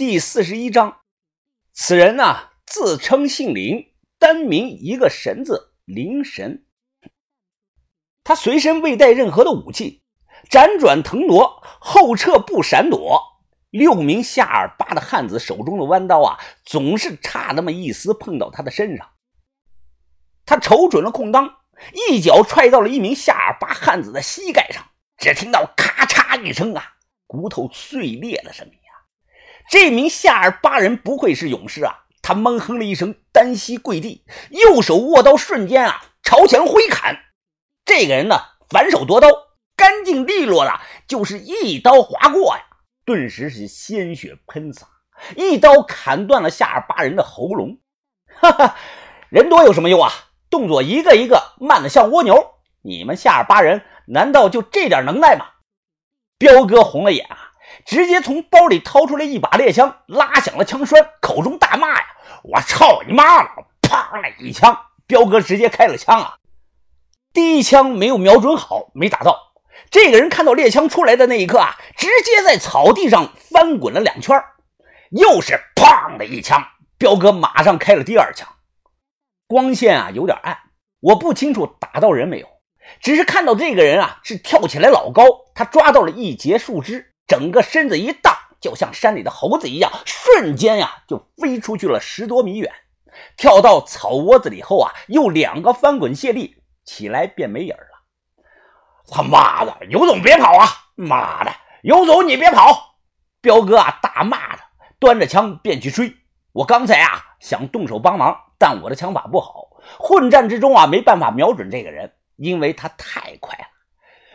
第四十一章，此人呢自称姓林，单名一个神字，灵神。他随身未带任何的武器，辗转腾挪，后撤步闪躲。六名下尔巴的汉子手中的弯刀啊，总是差那么一丝碰到他的身上。他瞅准了空当，一脚踹到了一名下尔巴汉子的膝盖上，只听到咔嚓一声啊，骨头碎裂的声音。这名夏尔巴人不愧是勇士啊！他闷哼了一声，单膝跪地，右手握刀，瞬间啊朝前挥砍。这个人呢，反手夺刀，干净利落的，就是一刀划过呀，顿时是鲜血喷洒，一刀砍断了夏尔巴人的喉咙。哈哈，人多有什么用啊？动作一个一个慢的像蜗牛。你们夏尔巴人难道就这点能耐吗？彪哥红了眼啊！直接从包里掏出来一把猎枪，拉响了枪栓，口中大骂呀：“我操你妈了！”砰的一枪，彪哥直接开了枪啊！第一枪没有瞄准好，没打到。这个人看到猎枪出来的那一刻啊，直接在草地上翻滚了两圈，又是砰的一枪，彪哥马上开了第二枪。光线啊有点暗，我不清楚打到人没有，只是看到这个人啊是跳起来老高，他抓到了一截树枝。整个身子一荡，就像山里的猴子一样，瞬间呀就飞出去了十多米远。跳到草窝子里后啊，又两个翻滚卸力，起来便没影了。他妈的，尤总别跑啊！妈的，尤总你别跑！彪哥啊大骂着，端着枪便去追。我刚才啊想动手帮忙，但我的枪法不好，混战之中啊没办法瞄准这个人，因为他太快了。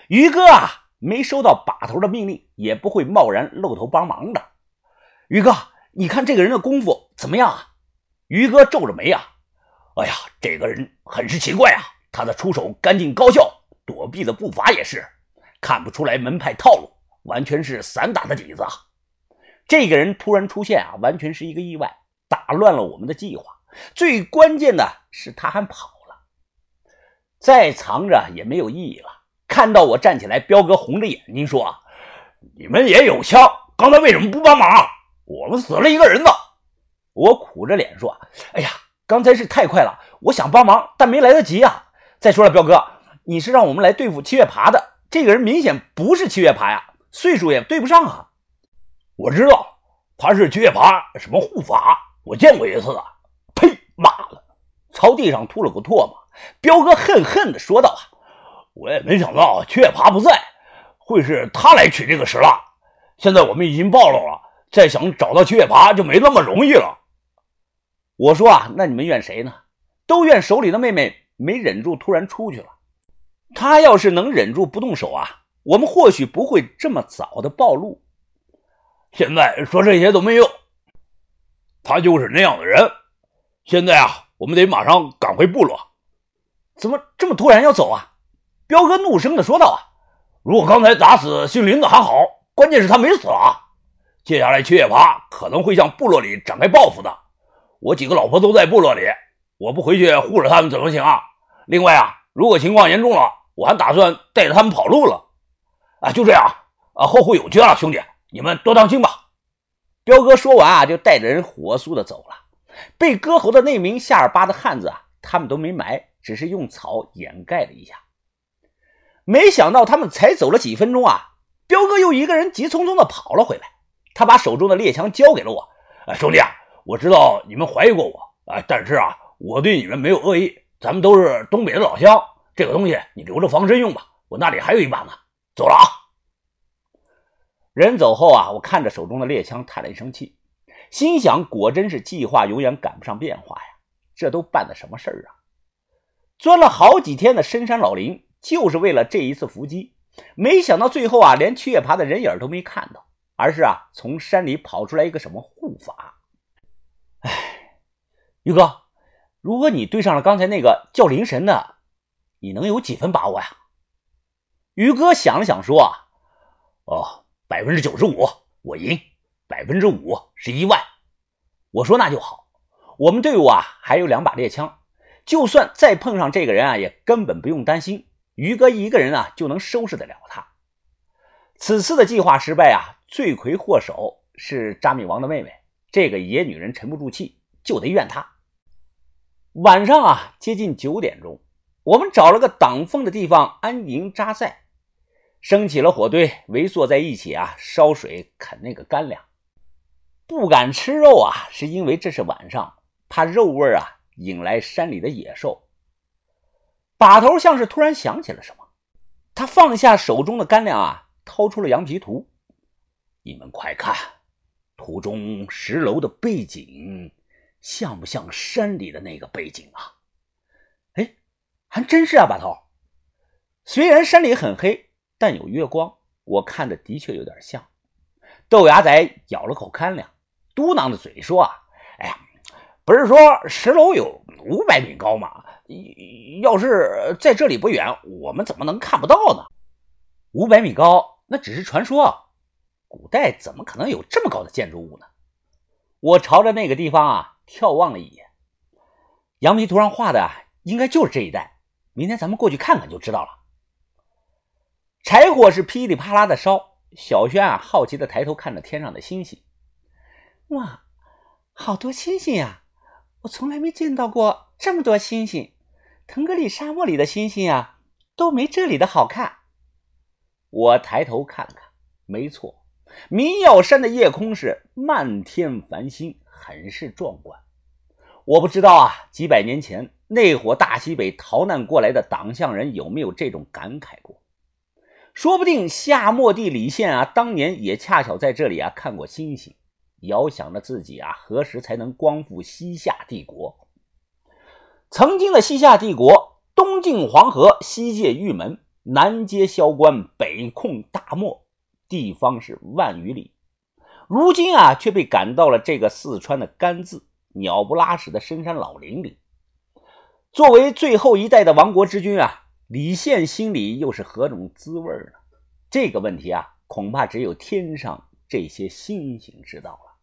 于哥啊！没收到把头的命令，也不会贸然露头帮忙的。于哥，你看这个人的功夫怎么样啊？于哥皱着眉啊，哎呀，这个人很是奇怪啊，他的出手干净高效，躲避的步伐也是，看不出来门派套路，完全是散打的底子啊。这个人突然出现啊，完全是一个意外，打乱了我们的计划。最关键的是他还跑了，再藏着也没有意义了。看到我站起来，彪哥红着眼睛说：“你们也有枪，刚才为什么不帮忙？我们死了一个人呢。”我苦着脸说：“哎呀，刚才是太快了，我想帮忙，但没来得及啊。再说了，彪哥，你是让我们来对付七月爬的，这个人明显不是七月爬呀，岁数也对不上啊。”我知道他是七月爬什么护法，我见过一次啊。呸！妈的，朝地上吐了口唾沫。彪哥恨恨地说道：“啊。”我也没想到七月爬不在，会是他来取这个石蜡。现在我们已经暴露了，再想找到七月爬就没那么容易了。我说啊，那你们怨谁呢？都怨手里的妹妹没忍住，突然出去了。她要是能忍住不动手啊，我们或许不会这么早的暴露。现在说这些都没用，他就是那样的人。现在啊，我们得马上赶回部落。怎么这么突然要走啊？彪哥怒声的说道：“啊，如果刚才打死姓林的还好，关键是他没死啊！接下来七月爬可能会向部落里展开报复的。我几个老婆都在部落里，我不回去护着他们怎么行啊？另外啊，如果情况严重了，我还打算带着他们跑路了。啊，就这样啊，后会有期了，兄弟，你们多当心吧。”彪哥说完啊，就带着人火速的走了。被割喉的那名夏尔巴的汉子啊，他们都没埋，只是用草掩盖了一下。没想到他们才走了几分钟啊，彪哥又一个人急匆匆的跑了回来。他把手中的猎枪交给了我，啊，兄弟啊，我知道你们怀疑过我啊，但是啊，我对你们没有恶意。咱们都是东北的老乡，这个东西你留着防身用吧。我那里还有一把呢。走了啊。人走后啊，我看着手中的猎枪，叹了一声气，心想：果真是计划永远赶不上变化呀。这都办的什么事儿啊？钻了好几天的深山老林。就是为了这一次伏击，没想到最后啊，连七月爬的人影都没看到，而是啊，从山里跑出来一个什么护法。哎，于哥，如果你对上了刚才那个叫灵神的，你能有几分把握呀？于哥想了想说：“啊，哦，百分之九十五我赢，百分之五是意外。”我说那就好，我们队伍啊还有两把猎枪，就算再碰上这个人啊，也根本不用担心。于哥一个人啊就能收拾得了他。此次的计划失败啊，罪魁祸首是扎米王的妹妹。这个野女人沉不住气，就得怨她。晚上啊，接近九点钟，我们找了个挡风的地方安营扎寨，升起了火堆，围坐在一起啊，烧水啃那个干粮。不敢吃肉啊，是因为这是晚上，怕肉味啊引来山里的野兽。把头像是突然想起了什么，他放下手中的干粮啊，掏出了羊皮图。你们快看，图中石楼的背景像不像山里的那个背景啊？哎，还真是啊，把头。虽然山里很黑，但有月光，我看的的确有点像。豆芽仔咬了口干粮，嘟囔着嘴说：“啊，哎呀，不是说石楼有五百米高吗？”要是在这里不远，我们怎么能看不到呢？五百米高，那只是传说。古代怎么可能有这么高的建筑物呢？我朝着那个地方啊眺望了一眼，羊皮图上画的应该就是这一带。明天咱们过去看看就知道了。柴火是噼里啪啦的烧，小轩啊好奇的抬头看着天上的星星。哇，好多星星呀！我从来没见到过这么多星星。腾格里沙漠里的星星啊，都没这里的好看。我抬头看了看，没错，迷药山的夜空是漫天繁星，很是壮观。我不知道啊，几百年前那伙大西北逃难过来的党项人有没有这种感慨过？说不定夏末帝李宪啊，当年也恰巧在这里啊看过星星，遥想着自己啊何时才能光复西夏帝国。曾经的西夏帝国，东进黄河，西界玉门，南接萧关，北控大漠，地方是万余里。如今啊，却被赶到了这个四川的甘孜，鸟不拉屎的深山老林里。作为最后一代的亡国之君啊，李宪心里又是何种滋味呢？这个问题啊，恐怕只有天上这些星星知道了。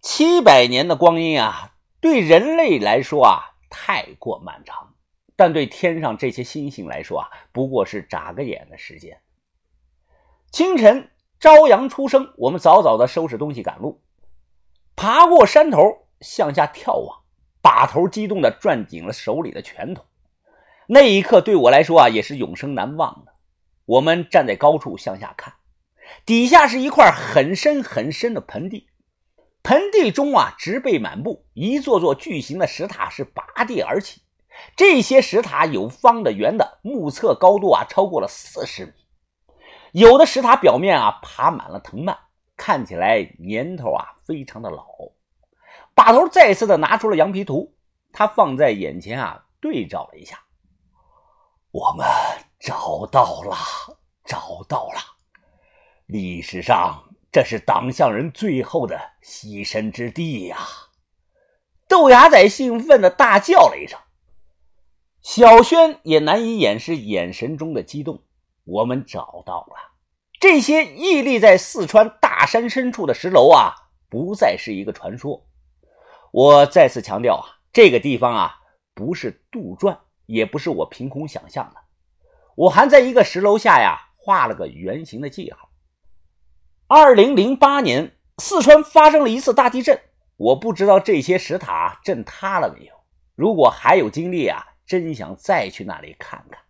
七百年的光阴啊！对人类来说啊，太过漫长；但对天上这些星星来说啊，不过是眨个眼的时间。清晨，朝阳初升，我们早早的收拾东西赶路，爬过山头向下眺望，把头激动的攥紧了手里的拳头。那一刻对我来说啊，也是永生难忘的。我们站在高处向下看，底下是一块很深很深的盆地。盆地中啊，植被满布，一座座巨型的石塔是拔地而起。这些石塔有方的、圆的，目测高度啊超过了四十米。有的石塔表面啊爬满了藤蔓，看起来年头啊非常的老。把头再次的拿出了羊皮图，他放在眼前啊对照了一下，我们找到了，找到了，历史上。这是党项人最后的栖身之地呀！豆芽仔兴奋的大叫了一声，小轩也难以掩饰眼神中的激动。我们找到了这些屹立在四川大山深处的石楼啊，不再是一个传说。我再次强调啊，这个地方啊，不是杜撰，也不是我凭空想象的。我还在一个石楼下呀，画了个圆形的记号。二零零八年，四川发生了一次大地震。我不知道这些石塔震塌了没有。如果还有精力啊，真想再去那里看看。